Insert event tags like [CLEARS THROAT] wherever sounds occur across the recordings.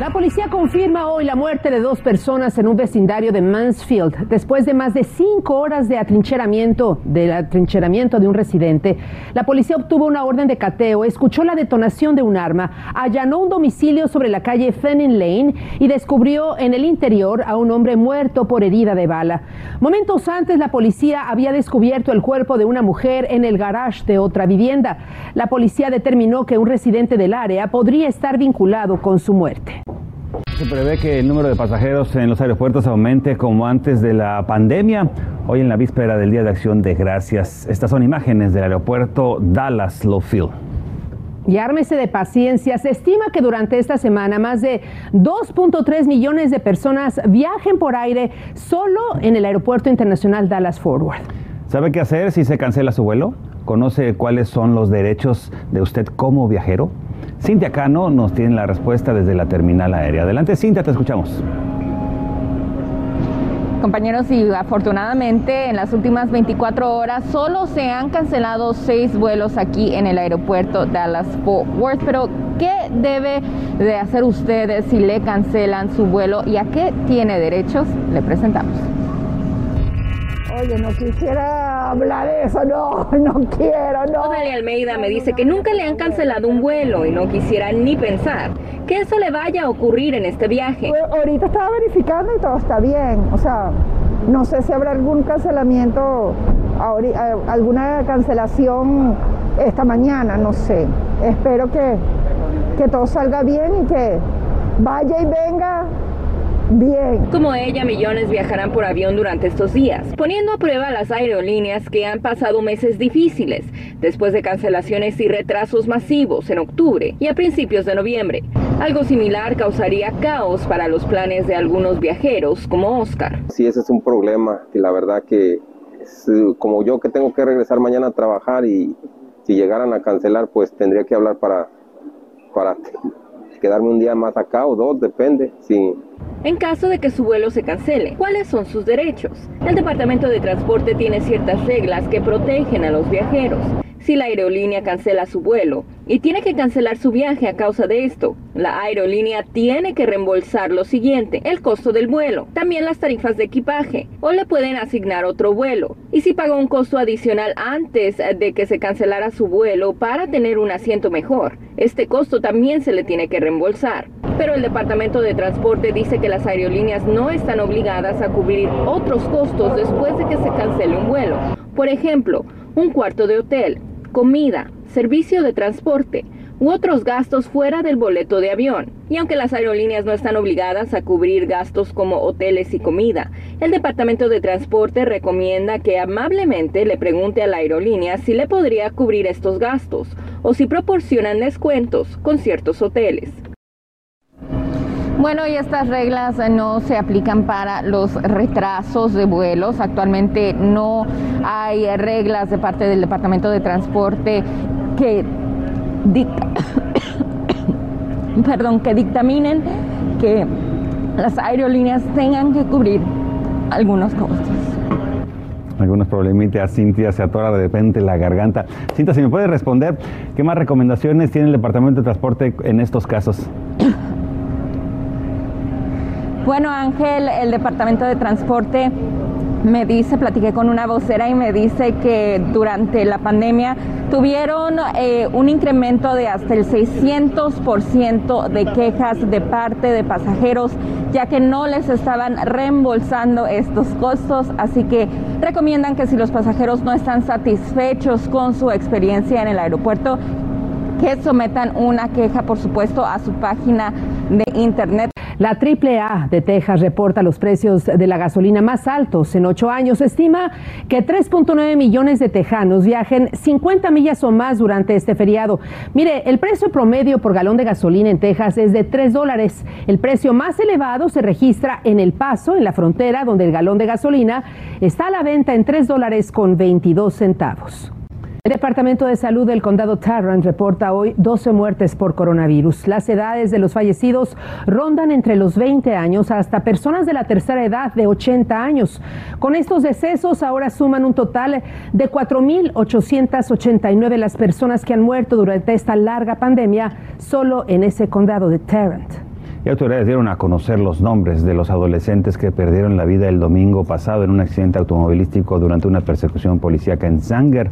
La policía confirma hoy la muerte de dos personas en un vecindario de Mansfield después de más de cinco horas de atrincheramiento, del atrincheramiento de un residente. La policía obtuvo una orden de cateo, escuchó la detonación de un arma, allanó un domicilio sobre la calle Fenning Lane y descubrió en el interior a un hombre muerto por herida de bala. Momentos antes, la policía había descubierto el cuerpo de una mujer en el garage de otra vivienda. La policía determinó que un residente del área podría estar vinculado con su muerte. Se prevé que el número de pasajeros en los aeropuertos aumente como antes de la pandemia. Hoy en la víspera del Día de Acción de Gracias. Estas son imágenes del aeropuerto Dallas Love Y ármese de paciencia. Se estima que durante esta semana más de 2.3 millones de personas viajen por aire solo en el Aeropuerto Internacional Dallas Forward. ¿Sabe qué hacer si se cancela su vuelo? ¿Conoce cuáles son los derechos de usted como viajero? Cintia Cano nos tiene la respuesta desde la terminal aérea. Adelante, Cintia, te escuchamos. Compañeros, y afortunadamente en las últimas 24 horas solo se han cancelado seis vuelos aquí en el aeropuerto Dallas-Fort Worth. Pero, ¿qué debe de hacer ustedes si le cancelan su vuelo y a qué tiene derechos? Le presentamos. Oye, no quisiera hablar de eso, no, [LAUGHS] no quiero, no. Almeida me dice que nunca le han cancelado un vuelo y no quisiera ni pensar que eso le vaya a ocurrir en este viaje. Pues, ahorita estaba verificando y todo está bien, o sea, no sé si habrá algún cancelamiento, alguna cancelación esta mañana, no sé. Espero que, que todo salga bien y que vaya y venga Bien. Como ella, millones viajarán por avión durante estos días, poniendo a prueba las aerolíneas que han pasado meses difíciles, después de cancelaciones y retrasos masivos en octubre y a principios de noviembre. Algo similar causaría caos para los planes de algunos viajeros, como Oscar. Sí, ese es un problema, y la verdad que como yo que tengo que regresar mañana a trabajar y si llegaran a cancelar, pues tendría que hablar para, para [LAUGHS] quedarme un día más acá o dos, depende. Sí. En caso de que su vuelo se cancele, ¿cuáles son sus derechos? El Departamento de Transporte tiene ciertas reglas que protegen a los viajeros si la aerolínea cancela su vuelo y tiene que cancelar su viaje a causa de esto. La aerolínea tiene que reembolsar lo siguiente, el costo del vuelo, también las tarifas de equipaje, o le pueden asignar otro vuelo. Y si pagó un costo adicional antes de que se cancelara su vuelo para tener un asiento mejor, este costo también se le tiene que reembolsar. Pero el Departamento de Transporte dice que las aerolíneas no están obligadas a cubrir otros costos después de que se cancele un vuelo. Por ejemplo, un cuarto de hotel, comida, servicio de transporte u otros gastos fuera del boleto de avión. Y aunque las aerolíneas no están obligadas a cubrir gastos como hoteles y comida, el Departamento de Transporte recomienda que amablemente le pregunte a la aerolínea si le podría cubrir estos gastos o si proporcionan descuentos con ciertos hoteles. Bueno, y estas reglas no se aplican para los retrasos de vuelos. Actualmente no hay reglas de parte del Departamento de Transporte que [COUGHS] perdón, que dictaminen que las aerolíneas tengan que cubrir algunos costos. Algunos problemitas, Cintia se atora de repente la garganta. Cintia, si me puede responder, ¿qué más recomendaciones tiene el Departamento de Transporte en estos casos? Bueno, Ángel, el Departamento de Transporte me dice, platiqué con una vocera y me dice que durante la pandemia tuvieron eh, un incremento de hasta el 600% de quejas de parte de pasajeros, ya que no les estaban reembolsando estos costos. Así que recomiendan que si los pasajeros no están satisfechos con su experiencia en el aeropuerto, que sometan una queja, por supuesto, a su página de internet. La AAA de Texas reporta los precios de la gasolina más altos en ocho años. Estima que 3.9 millones de tejanos viajen 50 millas o más durante este feriado. Mire, el precio promedio por galón de gasolina en Texas es de 3 dólares. El precio más elevado se registra en El Paso, en la frontera, donde el galón de gasolina está a la venta en 3 dólares con 22 centavos. El Departamento de Salud del Condado Tarrant reporta hoy 12 muertes por coronavirus. Las edades de los fallecidos rondan entre los 20 años hasta personas de la tercera edad de 80 años. Con estos decesos ahora suman un total de 4.889 las personas que han muerto durante esta larga pandemia solo en ese condado de Tarrant. Y autoridades dieron a conocer los nombres de los adolescentes que perdieron la vida el domingo pasado en un accidente automovilístico durante una persecución policíaca en Sanger.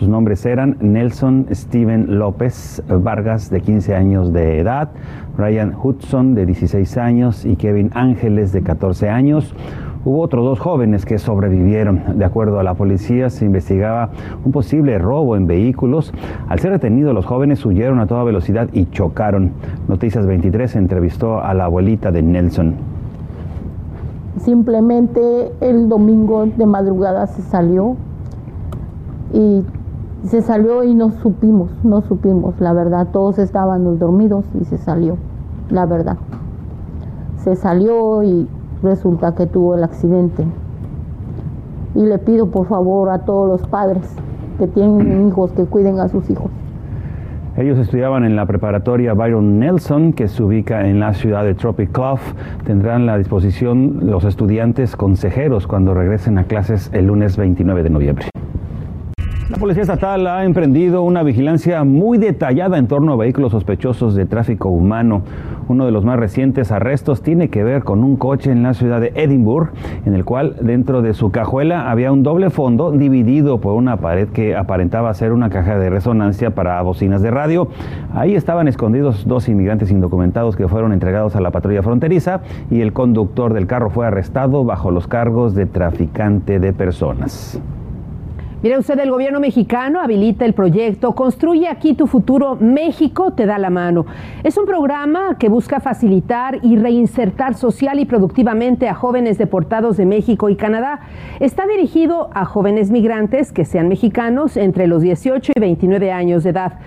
Sus nombres eran Nelson Steven López Vargas, de 15 años de edad, Ryan Hudson, de 16 años, y Kevin Ángeles, de 14 años. Hubo otros dos jóvenes que sobrevivieron. De acuerdo a la policía, se investigaba un posible robo en vehículos. Al ser detenidos, los jóvenes huyeron a toda velocidad y chocaron. Noticias 23 entrevistó a la abuelita de Nelson. Simplemente el domingo de madrugada se salió y se salió y no supimos, no supimos, la verdad. Todos estábamos dormidos y se salió, la verdad. Se salió y resulta que tuvo el accidente. Y le pido por favor a todos los padres que tienen [CLEARS THROAT] hijos que cuiden a sus hijos. Ellos estudiaban en la preparatoria Byron Nelson, que se ubica en la ciudad de Tropic Clough. Tendrán la disposición los estudiantes consejeros cuando regresen a clases el lunes 29 de noviembre. La Policía Estatal ha emprendido una vigilancia muy detallada en torno a vehículos sospechosos de tráfico humano. Uno de los más recientes arrestos tiene que ver con un coche en la ciudad de Edinburgh, en el cual dentro de su cajuela había un doble fondo dividido por una pared que aparentaba ser una caja de resonancia para bocinas de radio. Ahí estaban escondidos dos inmigrantes indocumentados que fueron entregados a la patrulla fronteriza y el conductor del carro fue arrestado bajo los cargos de traficante de personas. Mire usted, el gobierno mexicano habilita el proyecto Construye aquí tu futuro, México te da la mano. Es un programa que busca facilitar y reinsertar social y productivamente a jóvenes deportados de México y Canadá. Está dirigido a jóvenes migrantes que sean mexicanos entre los 18 y 29 años de edad.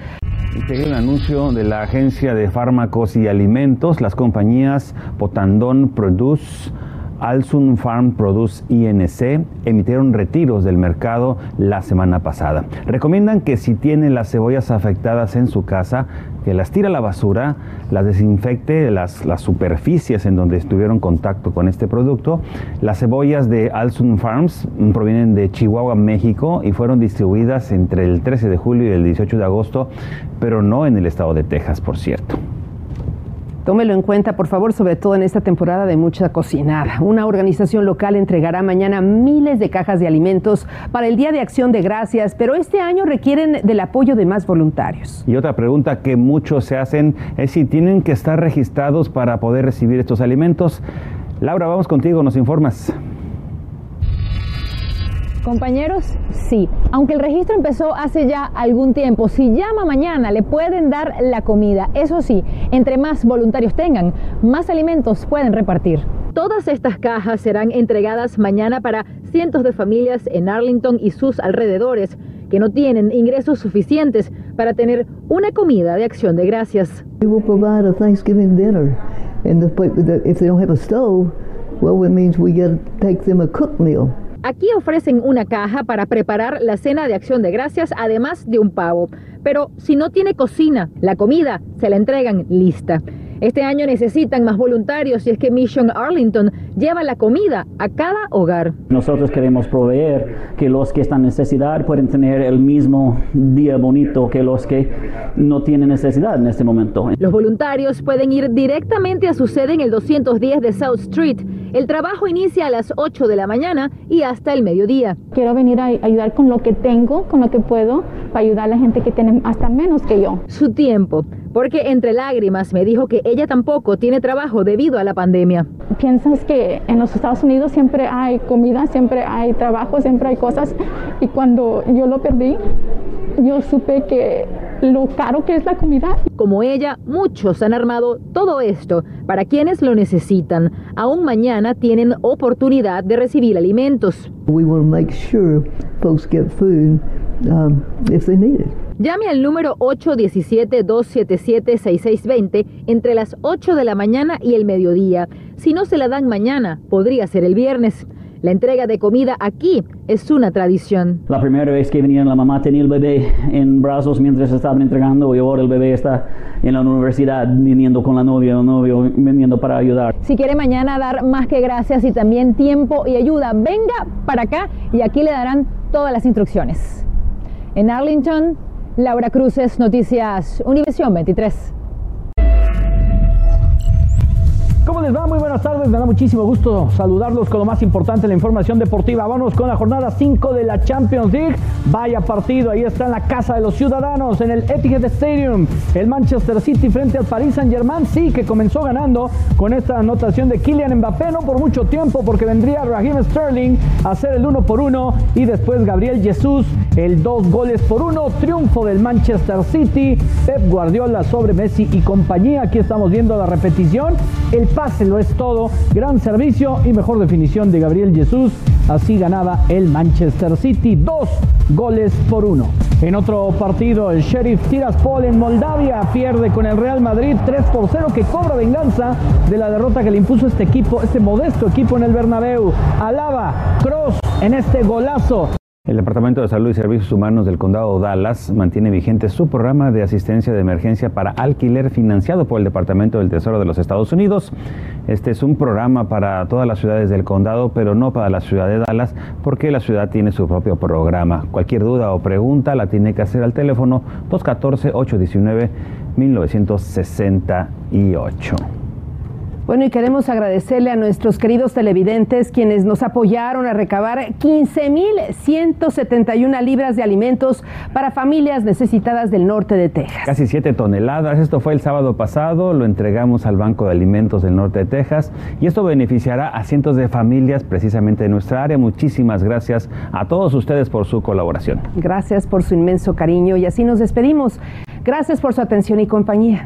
Este el anuncio de la Agencia de Fármacos y Alimentos, las compañías Potandón Produce, Alsun Farm Produce INC emitieron retiros del mercado la semana pasada. Recomiendan que si tiene las cebollas afectadas en su casa, que las tire a la basura, las desinfecte las, las superficies en donde estuvieron contacto con este producto. Las cebollas de Alsun Farms provienen de Chihuahua, México y fueron distribuidas entre el 13 de julio y el 18 de agosto, pero no en el estado de Texas, por cierto. Tómelo en cuenta, por favor, sobre todo en esta temporada de mucha cocinada. Una organización local entregará mañana miles de cajas de alimentos para el Día de Acción de Gracias, pero este año requieren del apoyo de más voluntarios. Y otra pregunta que muchos se hacen es si tienen que estar registrados para poder recibir estos alimentos. Laura, vamos contigo, nos informas. Compañeros, sí. Aunque el registro empezó hace ya algún tiempo, si llama mañana le pueden dar la comida. Eso sí, entre más voluntarios tengan, más alimentos pueden repartir. Todas estas cajas serán entregadas mañana para cientos de familias en Arlington y sus alrededores que no tienen ingresos suficientes para tener una comida de acción de gracias. We will provide a Thanksgiving dinner, and if they don't have a stove, well, it means we got to take them a cooked meal. Aquí ofrecen una caja para preparar la cena de acción de gracias, además de un pavo. Pero si no tiene cocina, la comida se la entregan lista. Este año necesitan más voluntarios y es que Mission Arlington lleva la comida a cada hogar. Nosotros queremos proveer que los que están en necesidad pueden tener el mismo día bonito que los que no tienen necesidad en este momento. Los voluntarios pueden ir directamente a su sede en el 210 de South Street. El trabajo inicia a las 8 de la mañana y hasta el mediodía. Quiero venir a ayudar con lo que tengo, con lo que puedo, para ayudar a la gente que tiene hasta menos que yo. Su tiempo, porque entre lágrimas me dijo que ella tampoco tiene trabajo debido a la pandemia. Piensas que en los Estados Unidos siempre hay comida, siempre hay trabajo, siempre hay cosas y cuando yo lo perdí, yo supe que lo caro que es la comida. Como ella, muchos han armado todo esto para quienes lo necesitan. Aún mañana tienen oportunidad de recibir alimentos. We will make sure folks get food um, if they need it. Llame al número 817-277-6620 entre las 8 de la mañana y el mediodía. Si no se la dan mañana, podría ser el viernes. La entrega de comida aquí es una tradición. La primera vez que venía la mamá tenía el bebé en brazos mientras estaban entregando y ahora el bebé está en la universidad viniendo con la novia, el novio viniendo para ayudar. Si quiere mañana dar más que gracias y también tiempo y ayuda, venga para acá y aquí le darán todas las instrucciones. En Arlington, Laura Cruces, Noticias Univisión 23. ¿Cómo les va? Muy buenas tardes. Me da muchísimo gusto saludarlos con lo más importante, la información deportiva. Vamos con la jornada 5 de la Champions League. Vaya partido. Ahí está en la casa de los ciudadanos, en el Etihad Stadium. El Manchester City frente al Paris Saint-Germain. Sí, que comenzó ganando con esta anotación de Kylian Mbappé. No por mucho tiempo, porque vendría Raheem Sterling a hacer el 1 por 1. Y después Gabriel Jesús, el 2 goles por 1. Triunfo del Manchester City. Pep Guardiola sobre Messi y compañía. Aquí estamos viendo la repetición. El pase lo es todo. Gran servicio y mejor definición de Gabriel Jesús. Así ganaba el Manchester City. Dos goles por uno. En otro partido, el Sheriff Tiraspol en Moldavia pierde con el Real Madrid 3 por 0 que cobra venganza de la derrota que le impuso este equipo, este modesto equipo en el Bernabéu. Alaba Cross en este golazo. El Departamento de Salud y Servicios Humanos del Condado Dallas mantiene vigente su programa de asistencia de emergencia para alquiler financiado por el Departamento del Tesoro de los Estados Unidos. Este es un programa para todas las ciudades del condado, pero no para la ciudad de Dallas, porque la ciudad tiene su propio programa. Cualquier duda o pregunta la tiene que hacer al teléfono 214-819-1968. Bueno, y queremos agradecerle a nuestros queridos televidentes quienes nos apoyaron a recabar 15.171 libras de alimentos para familias necesitadas del norte de Texas. Casi 7 toneladas. Esto fue el sábado pasado. Lo entregamos al Banco de Alimentos del norte de Texas y esto beneficiará a cientos de familias precisamente de nuestra área. Muchísimas gracias a todos ustedes por su colaboración. Gracias por su inmenso cariño y así nos despedimos. Gracias por su atención y compañía.